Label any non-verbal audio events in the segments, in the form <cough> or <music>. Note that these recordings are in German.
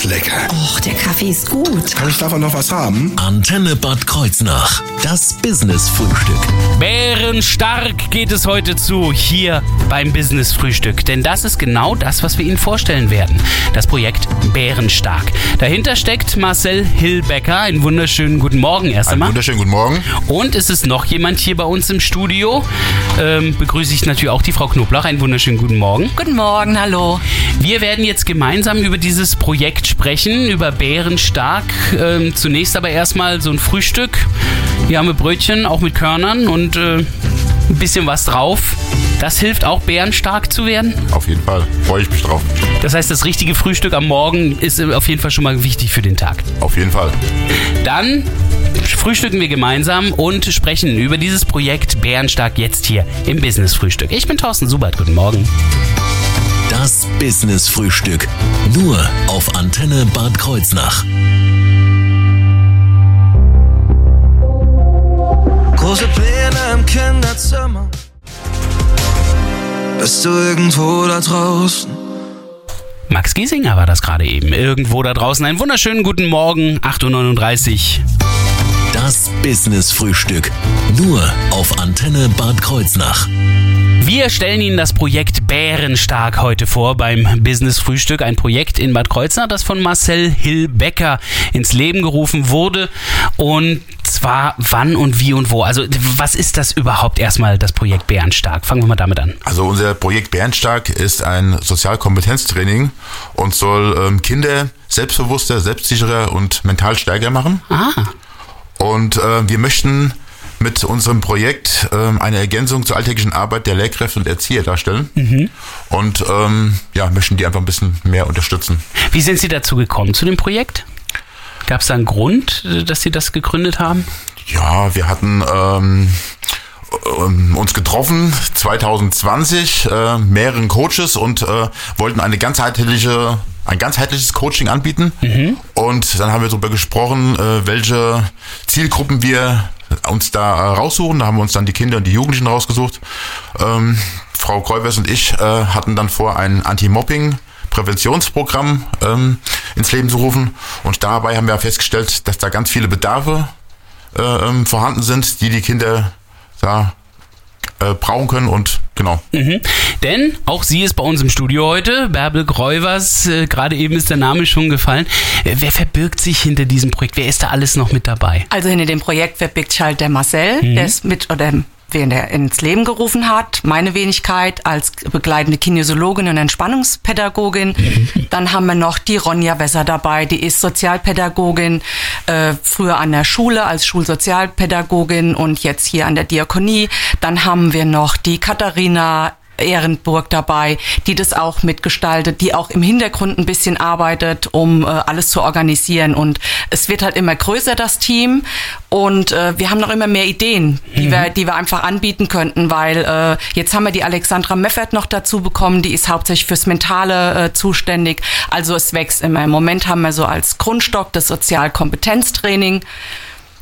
ist lecker. Och, der Kaffee ist gut. Kann ich davon noch was haben? Antenne Bad Kreuznach. Das Business-Frühstück. Bärenstark geht es heute zu hier beim Business Frühstück. Denn das ist genau das, was wir Ihnen vorstellen werden. Das Projekt Bärenstark. Dahinter steckt Marcel Hillbecker. Einen wunderschönen guten Morgen erst Einen einmal. wunderschönen guten Morgen. Und es ist noch jemand hier bei uns im Studio. Ähm, begrüße ich natürlich auch die Frau Knoblauch. Einen wunderschönen guten Morgen. Guten Morgen, hallo. Wir werden jetzt gemeinsam über dieses Projekt sprechen, über Bärenstark. Ähm, zunächst aber erstmal so ein Frühstück. Hier haben wir Brötchen, auch mit Körnern und äh, ein bisschen was drauf. Das hilft auch, bärenstark zu werden. Auf jeden Fall. Freue ich mich drauf. Das heißt, das richtige Frühstück am Morgen ist äh, auf jeden Fall schon mal wichtig für den Tag. Auf jeden Fall. Dann frühstücken wir gemeinsam und sprechen über dieses Projekt Bärenstark jetzt hier im Business Frühstück. Ich bin Thorsten Subert. Guten Morgen. Das Business-Frühstück. Nur auf Antenne Bad Kreuznach. Große Pläne im Kinderzimmer. Bist du irgendwo da draußen? Max Giesinger war das gerade eben. Irgendwo da draußen. Einen wunderschönen guten Morgen. 8.39 Uhr. Das Business-Frühstück. Nur auf Antenne Bad Kreuznach. Wir stellen Ihnen das Projekt Bärenstark heute vor beim Business Frühstück. Ein Projekt in Bad Kreuznach, das von Marcel Hillbecker ins Leben gerufen wurde. Und zwar wann und wie und wo. Also was ist das überhaupt erstmal, das Projekt Bärenstark? Fangen wir mal damit an. Also unser Projekt Bärenstark ist ein Sozialkompetenztraining und soll ähm, Kinder selbstbewusster, selbstsicherer und mental stärker machen. Ah, Und äh, wir möchten mit unserem Projekt ähm, eine Ergänzung zur alltäglichen Arbeit der Lehrkräfte und Erzieher darstellen. Und ähm, ja, möchten die einfach ein bisschen mehr unterstützen. wie sind Sie dazu gekommen zu dem Projekt? Gab es da einen Grund, äh, dass Sie das gegründet haben? Ja, wir hatten ähm, ähm, uns getroffen 2020, äh, mehreren Coaches und äh, wollten eine ganzheitliche, ein ganzheitliches Coaching anbieten. Und dann haben wir darüber gesprochen, äh, welche Zielgruppen wir uns da äh, raussuchen. Da haben wir uns dann die Kinder und die Jugendlichen rausgesucht. Ähm, Frau Kreuvers und ich äh, hatten dann vor, ein Anti-Mobbing Präventionsprogramm ähm, ins Leben zu rufen. Und dabei haben wir festgestellt, dass da ganz viele Bedarfe äh, ähm, vorhanden sind, die die Kinder da äh, brauchen können und genau. Mhm. Denn auch sie ist bei uns im Studio heute, Bärbel Gräuvers, äh, gerade eben ist der Name schon gefallen. Äh, wer verbirgt sich hinter diesem Projekt? Wer ist da alles noch mit dabei? Also hinter dem Projekt verbirgt sich halt der Marcel, der ist mit oder wen der ins Leben gerufen hat, meine Wenigkeit als begleitende Kinesiologin und Entspannungspädagogin. <laughs> Dann haben wir noch die Ronja Wesser dabei, die ist Sozialpädagogin, äh, früher an der Schule als Schulsozialpädagogin und jetzt hier an der Diakonie. Dann haben wir noch die Katharina Ehrenburg dabei, die das auch mitgestaltet, die auch im Hintergrund ein bisschen arbeitet, um äh, alles zu organisieren. Und es wird halt immer größer, das Team. Und äh, wir haben noch immer mehr Ideen, die, wir, die wir einfach anbieten könnten, weil äh, jetzt haben wir die Alexandra Meffert noch dazu bekommen, die ist hauptsächlich fürs Mentale äh, zuständig. Also es wächst immer. Im Moment haben wir so als Grundstock das Sozialkompetenztraining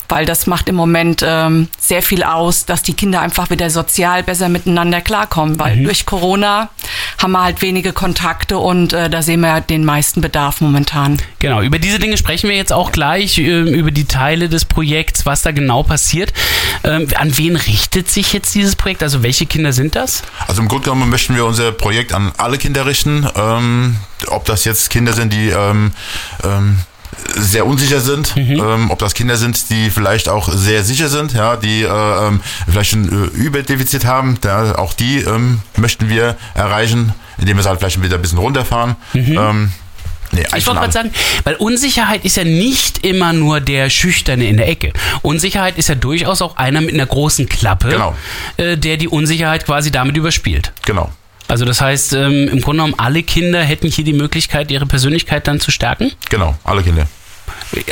weil das macht im Moment ähm, sehr viel aus, dass die Kinder einfach wieder sozial besser miteinander klarkommen, weil durch Corona haben wir halt wenige Kontakte und äh, da sehen wir den meisten Bedarf momentan. Genau, über diese Dinge sprechen wir jetzt auch gleich, äh, über die Teile des Projekts, was da genau passiert. Ähm, an wen richtet sich jetzt dieses Projekt? Also welche Kinder sind das? Also im Grunde genommen möchten wir unser Projekt an alle Kinder richten. Ähm, ob das jetzt Kinder sind, die ähm, ähm, sehr unsicher sind, ähm, ob das Kinder sind, die vielleicht auch sehr sicher sind, ja, die äh, ähm, vielleicht ein äh, Überdefizit haben, da, auch die ähm, möchten wir erreichen, indem wir es halt vielleicht wieder ein bisschen runterfahren. Ähm, nee, Ich wollte gerade sagen, weil Unsicherheit ist ja nicht immer nur der Schüchterne in der Ecke. Unsicherheit ist ja durchaus auch einer mit einer großen Klappe, Genau. äh, der die Unsicherheit quasi damit überspielt. Genau. Also das heißt, ähm, im Grunde genommen, alle Kinder hätten hier die Möglichkeit, ihre Persönlichkeit dann zu stärken. Genau, alle Kinder.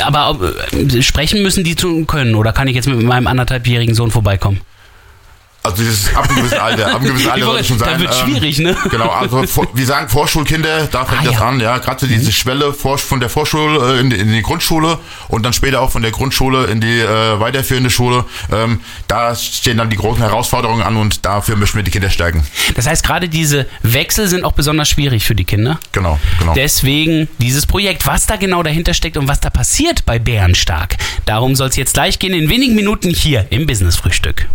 Aber äh, sprechen müssen die zu können oder kann ich jetzt mit meinem anderthalbjährigen Sohn vorbeikommen? Also dieses ab einem gewissen Alter, ab einem <laughs> gewissen Alter sollte schon sein. Da wird ähm, schwierig, ne? Genau, also vor, <laughs> wir sagen Vorschulkinder, da fängt Ah, das ja. an, ja, gerade so diese Schwelle vor, von der Vorschule äh, in, die, in die Grundschule und dann später auch von der Grundschule in die äh, weiterführende Schule. Ähm, da stehen dann die großen Herausforderungen an und dafür möchten wir die Kinder stärken. Das heißt, gerade diese Wechsel sind auch besonders schwierig für die Kinder. Genau, genau. Deswegen dieses Projekt, was da genau dahinter steckt und was da passiert bei Bärenstark. Darum soll es jetzt gleich gehen, in wenigen Minuten hier im Business-Frühstück.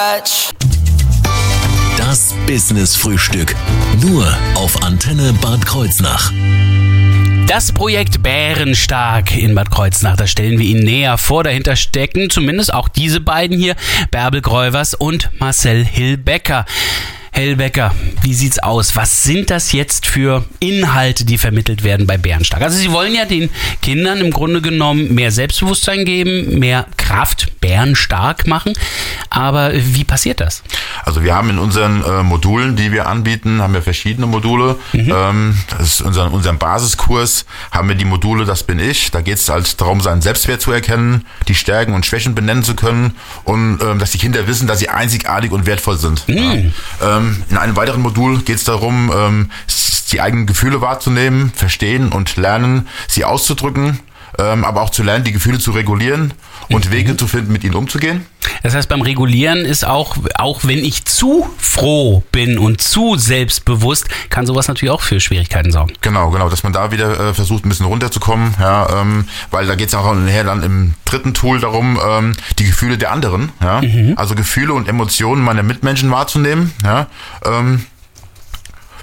Touch. Das Business Frühstück. Nur auf Antenne Bad Kreuznach. Das Projekt Bärenstark in Bad Kreuznach, das stellen wir Ihnen näher vor. Dahinter stecken zumindest auch diese beiden hier, Bärbel Gräuvers und Marcel Hillbecker. Hellbecker, wie sieht's aus? Was sind das jetzt für Inhalte, die vermittelt werden bei Bärenstark? Also Sie wollen ja den Kindern im Grunde genommen mehr Selbstbewusstsein geben, mehr Kraft, bärenstark machen. Aber wie passiert das? Also wir haben in unseren äh, Modulen, die wir anbieten, haben wir verschiedene Module. Ähm, das ist unser, unserem Basiskurs haben wir die Module, das bin ich. Da geht es halt darum, seinen Selbstwert zu erkennen, die Stärken und Schwächen benennen zu können und ähm, dass die Kinder wissen, dass sie einzigartig und wertvoll sind. Ja. Ähm, in einem weiteren Modul geht es darum, ähm, die eigenen Gefühle wahrzunehmen, verstehen und lernen, sie auszudrücken, ähm, aber auch zu lernen, die Gefühle zu regulieren und Wege zu finden, mit ihnen umzugehen. Das heißt, beim Regulieren ist auch, auch wenn ich zu froh bin und zu selbstbewusst, kann sowas natürlich auch für Schwierigkeiten sorgen. Genau, genau, dass man da wieder äh, versucht, ein bisschen runterzukommen, ja, ähm, weil da geht es auch nachher dann im dritten Tool darum, ähm, die Gefühle der anderen, ja, also Gefühle und Emotionen meiner Mitmenschen wahrzunehmen, ja, ähm,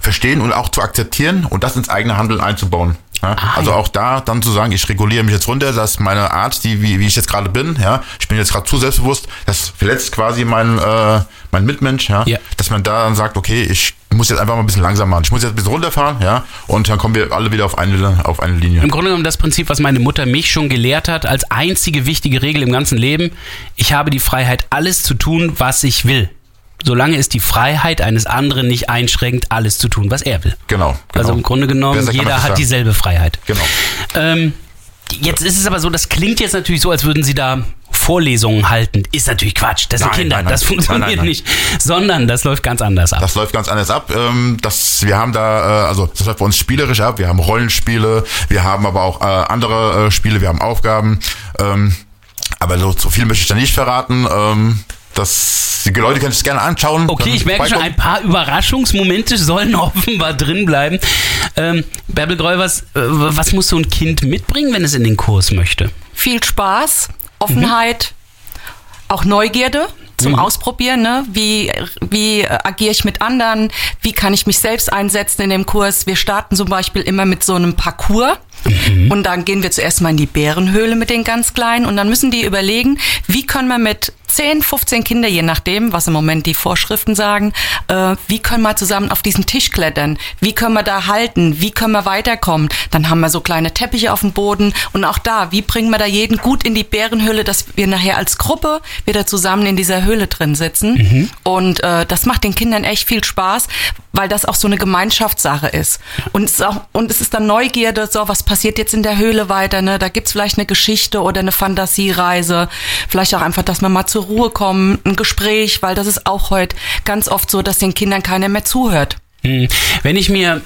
verstehen und auch zu akzeptieren und das ins eigene Handeln einzubauen. Ja, also auch da dann zu sagen, ich reguliere mich jetzt runter, dass meine Art, die wie, wie ich jetzt gerade bin, ja, ich bin jetzt gerade zu selbstbewusst, das verletzt quasi mein äh, mein Mitmensch, ja, Ja. dass man da dann sagt, okay, ich muss jetzt einfach mal ein bisschen langsam machen, ich muss jetzt ein bisschen runterfahren, ja, und dann kommen wir alle wieder auf eine auf eine Linie. Im Grunde genommen das Prinzip, was meine Mutter mich schon gelehrt hat, als einzige wichtige Regel im ganzen Leben. Ich habe die Freiheit, alles zu tun, was ich will. Solange es die Freiheit eines anderen nicht einschränkt, alles zu tun, was er will. Genau, genau. Also im Grunde genommen, Besser jeder hat sagen. dieselbe Freiheit. Genau. Ähm, jetzt ist es aber so, das klingt jetzt natürlich so, als würden Sie da Vorlesungen halten. Ist natürlich Quatsch. Das sind Nein, Kinder. nein, nein. Das funktioniert nicht. Sondern das läuft ganz anders ab. Das läuft ganz anders ab. Ähm, das, wir haben da, äh, also das läuft bei uns spielerisch ab. Wir haben Rollenspiele, wir haben aber auch äh, andere äh, Spiele, wir haben Aufgaben. Ähm, aber so, so viel möchte ich da nicht verraten. Das, die Leute können sich gerne anschauen. Okay, ich merke schon, ein paar Überraschungsmomente sollen <laughs> offenbar drin bleiben. Ähm, Bärbel Gräuvers, äh, was muss so ein Kind mitbringen, wenn es in den Kurs möchte? Viel Spaß, Offenheit, auch Neugierde zum Ausprobieren. Ne? Wie, wie äh, agiere ich mit anderen? Wie kann ich mich selbst einsetzen in dem Kurs? Wir starten zum Beispiel immer mit so einem Parcours. Und dann gehen wir zuerst mal in die Bärenhöhle mit den ganz Kleinen und dann müssen die überlegen, wie können wir mit 10, 15 Kinder, je nachdem, was im Moment die Vorschriften sagen, äh, wie können wir zusammen auf diesen Tisch klettern? Wie können wir da halten? Wie können wir weiterkommen? Dann haben wir so kleine Teppiche auf dem Boden und auch da, wie bringen wir da jeden gut in die Bärenhöhle, dass wir nachher als Gruppe wieder zusammen in dieser Höhle drin sitzen. Und äh, das macht den Kindern echt viel Spaß, weil das auch so eine Gemeinschaftssache ist. Und es ist, auch, und es ist dann Neugierde, so was passiert jetzt in der Höhle weiter, ne? Da gibt's vielleicht eine Geschichte oder eine Fantasiereise, vielleicht auch einfach, dass wir mal zur Ruhe kommen, ein Gespräch, weil das ist auch heute ganz oft so, dass den Kindern keiner mehr zuhört. Hm. Wenn ich mir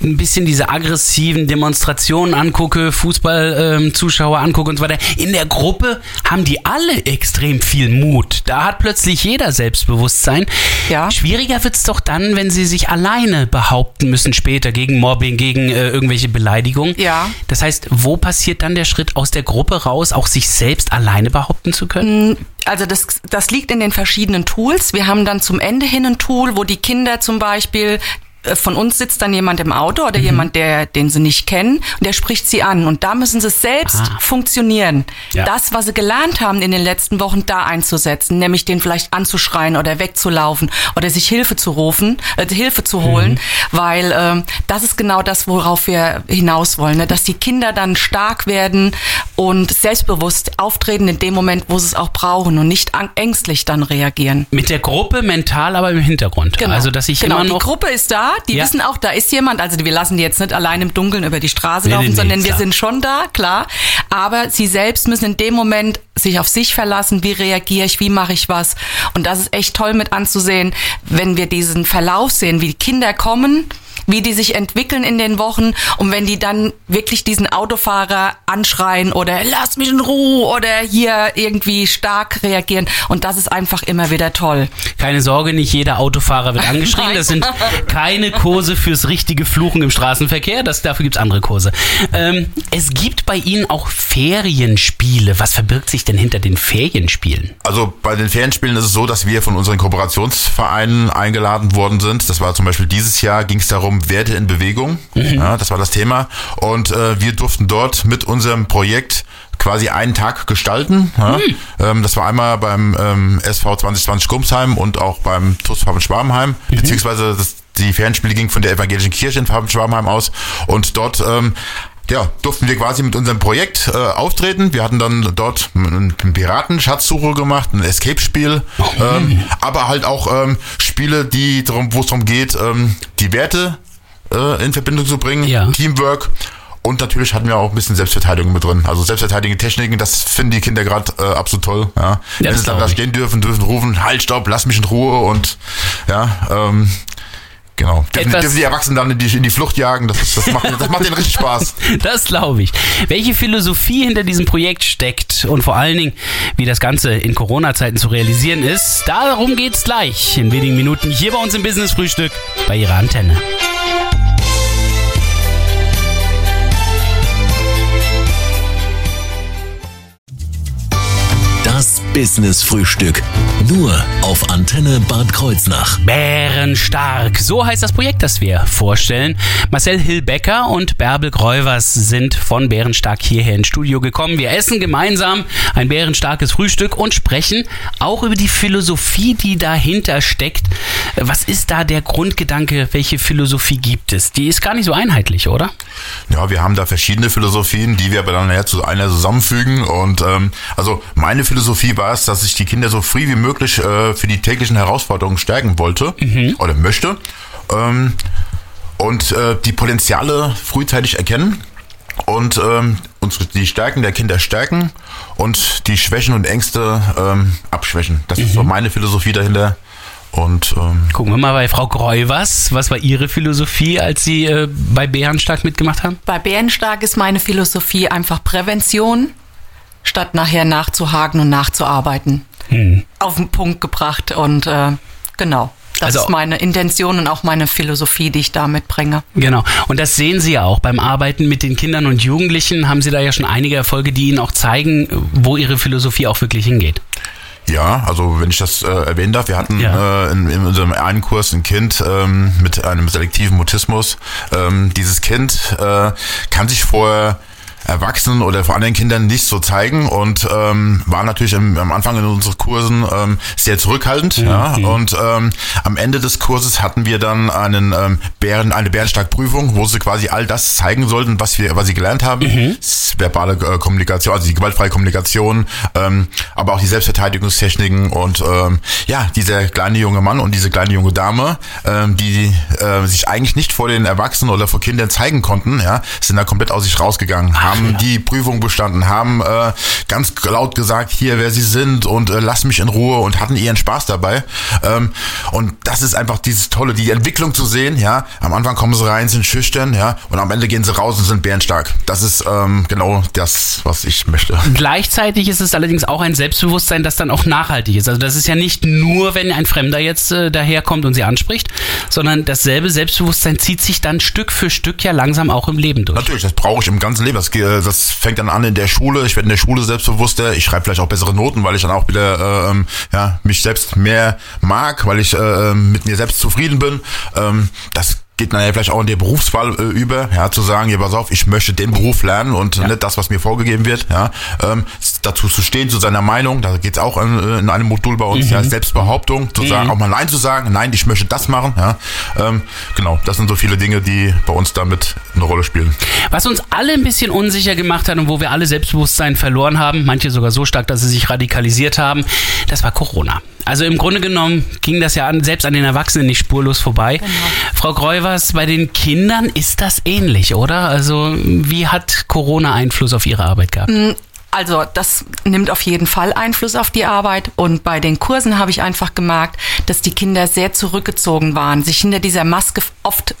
ein bisschen diese aggressiven Demonstrationen angucke, Fußballzuschauer angucke und so weiter. In der Gruppe haben die alle extrem viel Mut. Da hat plötzlich jeder Selbstbewusstsein. Ja. Schwieriger wird's doch dann, wenn sie sich alleine behaupten müssen später gegen Mobbing, gegen äh, irgendwelche Beleidigungen. Ja. Das heißt, wo passiert dann der Schritt aus der Gruppe raus, auch sich selbst alleine behaupten zu können? Also das, das liegt in den verschiedenen Tools. Wir haben dann zum Ende hin ein Tool, wo die Kinder zum Beispiel von uns sitzt dann jemand im Auto oder jemand, der, den sie nicht kennen, und der spricht sie an. Und da müssen sie selbst Ah. funktionieren. Ja. Das, was sie gelernt haben in den letzten Wochen, da einzusetzen, nämlich den vielleicht anzuschreien oder wegzulaufen oder sich Hilfe zu rufen, äh, Hilfe zu holen, weil ähm, das ist genau das, worauf wir hinaus wollen, ne? dass die Kinder dann stark werden und selbstbewusst auftreten in dem Moment, wo sie es auch brauchen und nicht ängstlich dann reagieren. Mit der Gruppe mental, aber im Hintergrund. Also, dass ich genau, immer noch. die Gruppe ist da da, die Ja. wissen auch, da ist jemand. Also wir lassen die jetzt nicht allein im Dunkeln über die Straße Nee, laufen, nee, nee, sondern wir klar. sind schon da, klar. Aber sie selbst müssen in dem Moment sich auf sich verlassen, wie reagiere ich, wie mache ich was. Und das ist echt toll mit anzusehen, wenn wir diesen Verlauf sehen, wie die Kinder kommen, wie die sich entwickeln in den Wochen und wenn die dann wirklich diesen Autofahrer anschreien oder lass mich in Ruhe oder hier irgendwie stark reagieren. Und das ist einfach immer wieder toll. Keine Sorge, nicht jeder Autofahrer wird <laughs> angeschrien. Das sind <laughs> keine Kurse fürs richtige Fluchen im Straßenverkehr. Das, dafür gibt's andere Kurse. Ähm, es gibt bei Ihnen auch Ferienspiele. Was verbirgt sich denn hinter den Ferienspielen? Also bei den Ferienspielen ist es so, dass wir von unseren Kooperationsvereinen eingeladen worden sind. Das war zum Beispiel dieses Jahr, ging es darum, Werte in Bewegung. Ja, das war das Thema. Und äh, wir durften dort mit unserem Projekt quasi einen Tag gestalten. Ja. Ähm, das war einmal beim ähm, SV 2020 Gumsheim und auch beim TUS Farben-Schwabenheim, beziehungsweise das, die Ferienspiele gingen von der evangelischen Kirche in Farben-Schwabenheim aus. Und dort ähm, ja, durften wir quasi mit unserem Projekt äh, auftreten. Wir hatten dann dort einen Piraten-Schatzsuche gemacht, ein Escape-Spiel, ähm, aber halt auch ähm, Spiele, die darum, wo es darum geht, ähm, die Werte äh, in Verbindung zu bringen, Ja. Teamwork. Und natürlich hatten wir auch ein bisschen Selbstverteidigung mit drin. Also selbstverteidigende Techniken, das finden die Kinder gerade äh, absolut toll. Ja. Wenn das sie dann da stehen dürfen, dürfen rufen, halt, stopp, lass mich in Ruhe und ja, ähm, genau. Dürfen, dürfen die Erwachsenen dann in die, in die Flucht jagen, das, ist, das, macht, das macht denen richtig Spaß. <laughs> Das glaube ich. Welche Philosophie hinter diesem Projekt steckt und vor allen Dingen, wie das Ganze in Corona-Zeiten zu realisieren ist, darum geht's gleich in wenigen Minuten hier bei uns im Business Frühstück bei Ihrer Antenne. Business Frühstück. Nur auf Antenne Bad Kreuznach. Bärenstark. So heißt das Projekt, das wir vorstellen. Marcel Hillbecker und Bärbel Gräuvers sind von Bärenstark hierher ins Studio gekommen. Wir essen gemeinsam ein bärenstarkes Frühstück und sprechen auch über die Philosophie, die dahinter steckt. Was ist da der Grundgedanke? Welche Philosophie gibt es? Die ist gar nicht so einheitlich, oder? Ja, wir haben da verschiedene Philosophien, die wir aber dann nachher zu einer zusammenfügen. Und ähm, also meine Philosophie war es, dass ich die Kinder so früh wie möglich äh, für die täglichen Herausforderungen stärken wollte oder möchte. Ähm, und äh, die Potenziale frühzeitig erkennen und ähm, uns die Stärken der Kinder stärken und die Schwächen und Ängste ähm, abschwächen. Das ist so meine Philosophie dahinter. Und ähm, Gucken wir mal bei Frau Gräuvers. Was war Ihre Philosophie, als Sie äh, bei Bärenstark mitgemacht haben? Bei Bärenstark ist meine Philosophie einfach Prävention, statt nachher nachzuhaken und nachzuarbeiten. Hm. Auf den Punkt gebracht und äh, genau. Das Also- ist meine Intention und auch meine Philosophie, die ich da mitbringe. Genau. Und das sehen Sie ja auch beim Arbeiten mit den Kindern und Jugendlichen. Haben Sie da ja schon einige Erfolge, die Ihnen auch zeigen, wo Ihre Philosophie auch wirklich hingeht. Ja, also wenn ich das äh, erwähnen darf, wir hatten Ja. äh, in, in unserem einen Kurs ein Kind ähm, mit einem selektiven Mutismus. Ähm, dieses Kind äh, kann sich vor Erwachsenen oder vor anderen Kindern nicht so zeigen und ähm, war natürlich im, am Anfang in unseren Kursen ähm, sehr zurückhaltend. Ja, und ähm, am Ende des Kurses hatten wir dann einen ähm, Bären, eine Bärenstark-Prüfung, wo sie quasi all das zeigen sollten, was wir, was sie gelernt haben. S- Verbale äh, Kommunikation, also die gewaltfreie Kommunikation, ähm, aber auch die Selbstverteidigungstechniken und ähm, ja, dieser kleine junge Mann und diese kleine junge Dame, ähm, die äh, sich eigentlich nicht vor den Erwachsenen oder vor Kindern zeigen konnten, ja, sind da komplett aus sich rausgegangen, haben die Prüfung bestanden, haben äh, ganz laut gesagt, hier wer sie sind und äh, lass mich in Ruhe und hatten ihren Spaß dabei. Ähm, und das ist einfach dieses Tolle, die Entwicklung zu sehen, ja. Am Anfang kommen sie rein, sind schüchtern, ja, und am Ende gehen sie raus und sind bärenstark. Das ist ähm, genau das, was ich möchte. Gleichzeitig ist es allerdings auch ein Selbstbewusstsein, das dann auch nachhaltig ist. Also das ist ja nicht nur, wenn ein Fremder jetzt äh, daherkommt und sie anspricht, sondern dasselbe Selbstbewusstsein zieht sich dann Stück für Stück ja langsam auch im Leben durch. Natürlich, das brauche ich im ganzen Leben. Das, ge- das fängt dann an in der Schule. Ich werde in der Schule selbstbewusster. Ich schreibe vielleicht auch bessere Noten, weil ich dann auch wieder ähm, ja, mich selbst mehr mag, weil ich äh, mit mir selbst zufrieden bin. Ähm, das geht dann ja vielleicht auch in der Berufswahl äh, über, ja, zu sagen, ja, pass auf, ich möchte den Beruf lernen und nicht das, was mir vorgegeben wird. Ja, ähm, dazu zu stehen, zu seiner Meinung. Da geht's auch in, in einem Modul bei uns, ja, Selbstbehauptung, zu sagen, auch mal Nein zu sagen, nein, ich möchte das machen. Ja. Ähm, genau, das sind so viele Dinge, die bei uns damit eine Rolle spielen. Was uns alle ein bisschen unsicher gemacht hat und wo wir alle Selbstbewusstsein verloren haben, manche sogar so stark, dass sie sich radikalisiert haben, das war Corona. Also im Grunde genommen ging das ja an, selbst an den Erwachsenen nicht spurlos vorbei. Frau Greuwers, bei den Kindern ist das ähnlich, oder? Also wie hat Corona Einfluss auf Ihre Arbeit gehabt? Also das nimmt auf jeden Fall Einfluss auf die Arbeit. Und bei den Kursen habe ich einfach gemerkt, dass die Kinder sehr zurückgezogen waren, sich hinter dieser Maske oft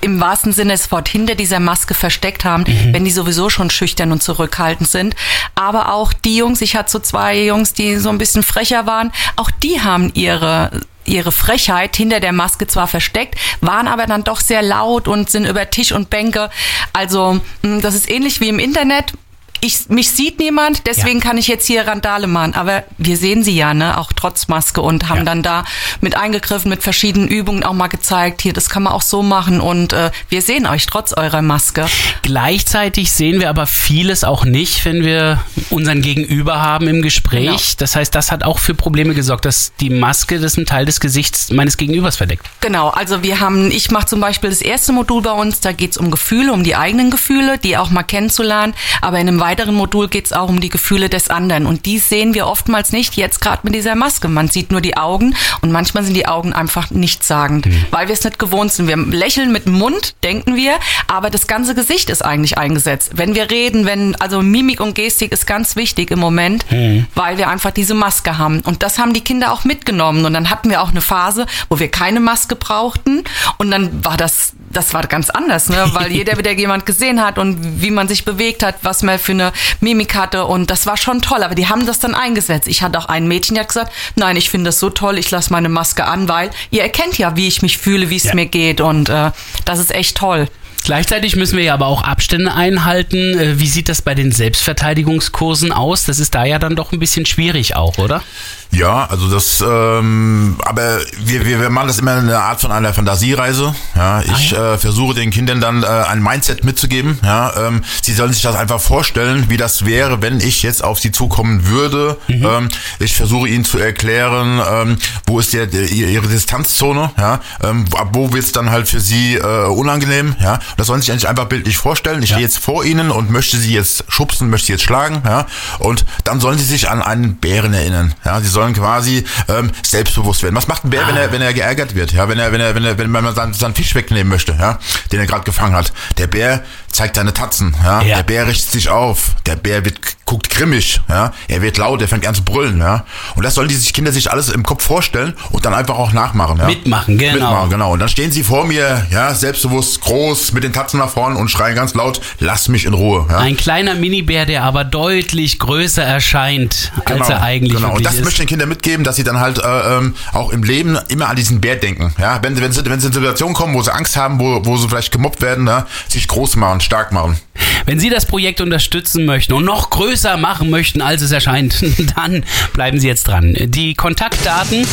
im wahrsten Sinne des Wortes hinter dieser Maske versteckt haben, wenn die sowieso schon schüchtern und zurückhaltend sind. Aber auch die Jungs, ich hatte so zwei Jungs, die so ein bisschen frecher waren, auch die haben ihre ihre Frechheit hinter der Maske zwar versteckt, waren aber dann doch sehr laut und sind über Tisch und Bänke. Also mh, das ist ähnlich wie im Internet. Ich, mich sieht niemand, deswegen Ja. kann ich jetzt hier Randale machen. Aber wir sehen sie ja, ne, auch trotz Maske und haben Ja. dann da mit eingegriffen, mit verschiedenen Übungen auch mal gezeigt, hier, das kann man auch so machen und äh, wir sehen euch trotz eurer Maske. Gleichzeitig sehen wir aber vieles auch nicht, wenn wir unseren Gegenüber haben im Gespräch. Genau. Das heißt, das hat auch für Probleme gesorgt, dass die Maske das einen Teil des Gesichts meines Gegenübers verdeckt. Genau, also wir haben, ich mache zum Beispiel das erste Modul bei uns, da geht's um Gefühle, um die eigenen Gefühle, die auch mal kennenzulernen. Aber in einem weiteren Modul geht's auch um die Gefühle des anderen. Und die sehen wir oftmals nicht, jetzt gerade mit dieser Maske. Man sieht nur die Augen und manchmal sind die Augen einfach nichtssagend, weil wir es nicht gewohnt sind. Wir lächeln mit dem Mund, denken wir, aber das ganze Gesicht ist eigentlich eingesetzt. Wenn wir reden, wenn, also Mimik und Gestik ist ganz wichtig im Moment, weil wir einfach diese Maske haben. Und das haben die Kinder auch mitgenommen. Und dann hatten wir auch eine Phase, wo wir keine Maske brauchten. Und dann war das, das war ganz anders, ne? <laughs> weil jeder wieder jemand gesehen hat und wie man sich bewegt hat, was man für eine Mimik hatte. Und das war schon toll. Aber die haben das dann eingesetzt. Ich hatte auch ein Mädchen, die hat gesagt, nein, ich finde das so toll, ich lasse meine Maske an, weil ihr erkennt ja, wie ich mich fühle, wie es Ja. mir geht. Und äh, das ist echt toll. Gleichzeitig müssen wir ja aber auch Abstände einhalten. Äh, Wie sieht das bei den Selbstverteidigungskursen aus? Das ist da ja dann doch ein bisschen schwierig auch, oder? Ja, also das, ähm, aber wir, wir, wir machen das immer in einer Art von einer Fantasiereise. Ja, ich Äh, versuche den Kindern dann äh, ein Mindset mitzugeben. Ja, ähm, sie sollen sich das einfach vorstellen, wie das wäre, wenn ich jetzt auf sie zukommen würde. Ähm, ich versuche ihnen zu erklären, ähm, wo ist der, der ihre Distanzzone. Ja, ähm, ab wo wird's dann halt für sie äh, unangenehm. Ja, das sollen sie sich eigentlich einfach bildlich vorstellen. Ich Ja. stehe jetzt vor ihnen und möchte sie jetzt schubsen, möchte sie jetzt schlagen. Ja, und dann sollen sie sich an einen Bären erinnern. Ja, sie sollen quasi ähm, selbstbewusst werden. Was macht ein Bär, wenn er wenn er geärgert wird? Ja, wenn er wenn er wenn er wenn man seinen, seinen Fisch wegnehmen möchte, ja, den er gerade gefangen hat. Der Bär zeigt seine Tatzen. Ja, Ja. der Bär richtet sich auf. Der Bär wird guckt grimmig. Ja, er wird laut. Er fängt an zu brüllen. Ja, und das sollen die sich Kinder sich alles im Kopf vorstellen und dann einfach auch nachmachen. Ja? Mitmachen, genau. Mitmachen, genau. Und dann stehen sie vor mir, ja, selbstbewusst, groß, mit den Tatzen nach vorne und schreien ganz laut: Lass mich in Ruhe. Ja? Ein kleiner Minibär, der aber deutlich größer erscheint, als er eigentlich genau. Und das ist. möchte ich den Kindern mitgeben, dass sie dann halt äh, ähm, auch im Leben immer an diesen Bär denken. Ja, wenn, wenn, sie, wenn sie in Situationen kommen, wo sie Angst haben, wo, wo sie vielleicht gemobbt werden, ne, sich groß machen, stark machen. Wenn Sie das Projekt unterstützen möchten und noch größer machen möchten, als es erscheint, <laughs> dann bleiben Sie jetzt dran. Die Kontaktdaten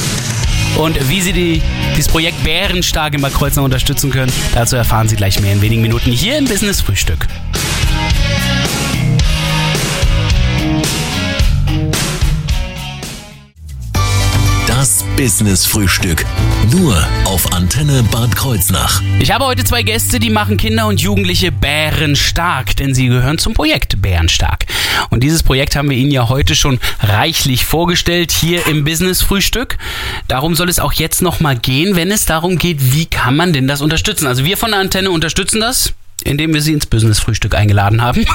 und wie Sie die, dieses Projekt Bärenstark in Bad unterstützen können, dazu erfahren Sie gleich mehr in wenigen Minuten hier im Business Frühstück. Business Frühstück. Nur auf Antenne Bad Kreuznach. Ich habe heute zwei Gäste, die machen Kinder und Jugendliche bärenstark, denn sie gehören zum Projekt Bärenstark. Und dieses Projekt haben wir Ihnen ja heute schon reichlich vorgestellt hier im Business Frühstück. Darum soll es auch jetzt nochmal gehen, wenn es darum geht, wie kann man denn das unterstützen. Also wir von der Antenne unterstützen das indem wir sie ins Business Frühstück eingeladen haben.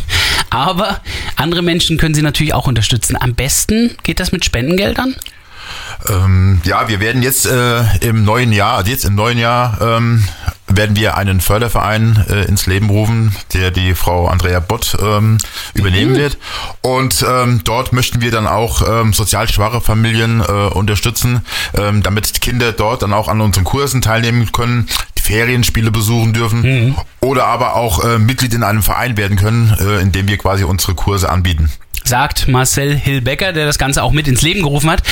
<laughs> Aber andere Menschen können sie natürlich auch unterstützen. Am besten geht das mit Spendengeldern. Ähm, ja, wir werden jetzt äh, im neuen Jahr, also jetzt im neuen Jahr, ähm, werden wir einen Förderverein äh, ins Leben rufen, der die Frau Andrea Bott ähm, übernehmen wird. Und ähm, dort möchten wir dann auch ähm, sozial schwache Familien äh, unterstützen, ähm, damit Kinder dort dann auch an unseren Kursen teilnehmen können, die Ferienspiele besuchen dürfen oder aber auch äh, Mitglied in einem Verein werden können, äh, in dem wir quasi unsere Kurse anbieten. Sagt Marcel Hillbecker, der das Ganze auch mit ins Leben gerufen hat.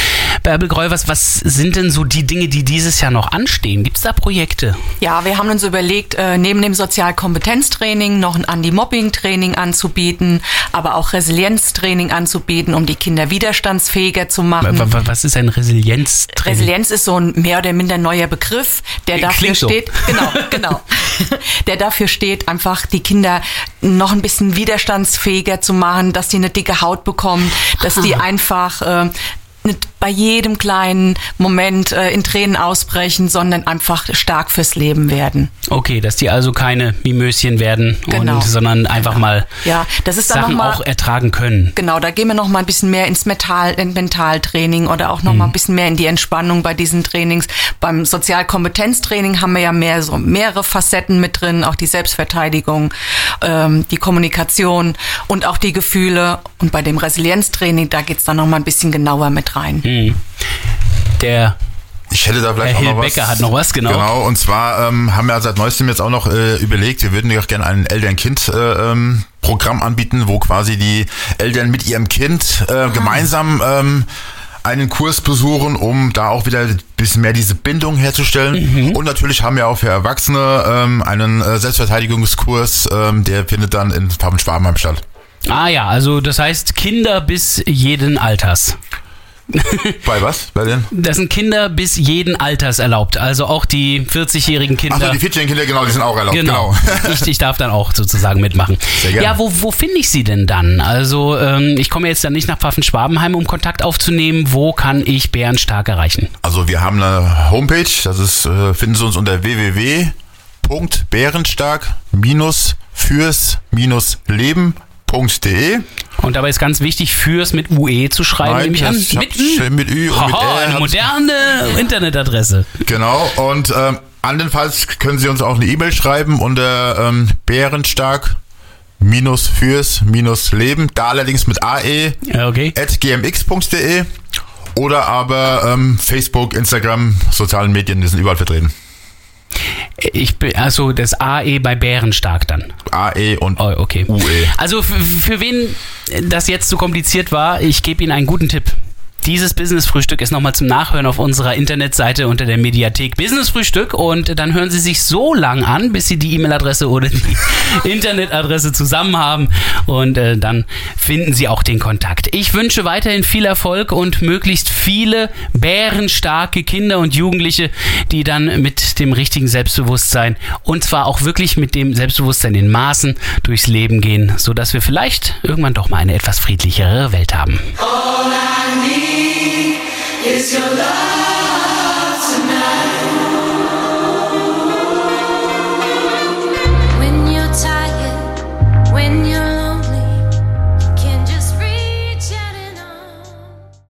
Bärbel Greu, was, sind denn so die Dinge, die dieses Jahr noch anstehen? Gibt es da Projekte? Ja, wir haben uns überlegt, äh, neben dem Sozialkompetenztraining noch ein Anti-Mobbing-Training anzubieten, aber auch Resilienztraining anzubieten, um die Kinder widerstandsfähiger zu machen. Was ist ein Resilienztraining? Resilienz ist so ein mehr oder minder neuer Begriff, der dafür Klingt so. steht, genau, <laughs> genau, der dafür steht, einfach die Kinder noch ein bisschen widerstandsfähiger zu machen, dass die eine dicke Haut bekommen, dass die <laughs> einfach äh, nicht bei jedem kleinen Moment äh, in Tränen ausbrechen, sondern einfach stark fürs Leben werden. Okay, dass die also keine Mimöschen werden, Genau. und, sondern einfach mal Ja, das ist Sachen mal, auch ertragen können. Genau, da gehen wir noch mal ein bisschen mehr ins Mental, in Mentaltraining oder auch noch Mhm. mal ein bisschen mehr in die Entspannung bei diesen Trainings. Beim Sozialkompetenztraining haben wir ja mehr so mehrere Facetten mit drin, auch die Selbstverteidigung, ähm, die Kommunikation und auch die Gefühle. Und bei dem Resilienztraining, da geht's dann noch mal ein bisschen genauer mit rein. Der Ich hätte da vielleicht Herr auch noch Hilbecker was. hat noch was, genau. Genau, und zwar ähm, haben wir seit neuestem jetzt auch noch äh, überlegt, wir würden ja auch gerne ein Eltern-Kind-Programm äh, ähm, anbieten, wo quasi die Eltern mit ihrem Kind äh, gemeinsam ähm, einen Kurs besuchen, um da auch wieder ein bisschen mehr diese Bindung herzustellen. Und natürlich haben wir auch für Erwachsene ähm, einen äh, Selbstverteidigungskurs, ähm, der findet dann in Papen-Schwabenheim statt. Ah ja, also das heißt Kinder bis jeden Alters. Bei was? Bei den? Das sind Kinder bis jeden Alters erlaubt. Also auch die 40-jährigen Kinder. Achso, die 14 Kinder, genau, die sind auch erlaubt. Genau. Genau. Ich, ich darf dann auch sozusagen mitmachen. Sehr gerne. Ja, wo, wo finde ich sie denn dann? Also, ähm, ich komme jetzt dann nicht nach Pfaffen-Schwabenheim, um Kontakt aufzunehmen. Wo kann ich Bärenstark erreichen? Also wir haben eine Homepage, das ist, äh, finden Sie uns unter www.bärenstark-fürs-leben.de. Und dabei ist ganz wichtig, fürs mit UE zu schreiben, nehme ich an. Mit Ü. mit Ü und mit Haha, R. eine moderne <laughs> Internetadresse. Genau, und ähm, andernfalls können Sie uns auch eine E-Mail schreiben unter ähm, bärenstark fürs leben, da allerdings mit ae okay. at gmx.de oder aber ähm, Facebook, Instagram, sozialen Medien, die sind überall vertreten. Ich bin, also das AE bei Bärenstark dann. AE und Oh, okay. UE. Also für, für wen das jetzt zu kompliziert war, ich gebe Ihnen einen guten Tipp. Dieses Business-Frühstück ist nochmal zum Nachhören auf unserer Internetseite unter der Mediathek Business-Frühstück und dann hören Sie sich so lang an, bis Sie die E-Mail-Adresse oder die <laughs> Internetadresse zusammen haben und äh, dann finden Sie auch den Kontakt. Ich wünsche weiterhin viel Erfolg und möglichst viele bärenstarke Kinder und Jugendliche, die dann mit dem richtigen Selbstbewusstsein und zwar auch wirklich mit dem Selbstbewusstsein in Maßen durchs Leben gehen, sodass wir vielleicht irgendwann doch mal eine etwas friedlichere Welt haben. All I need is your love tonight.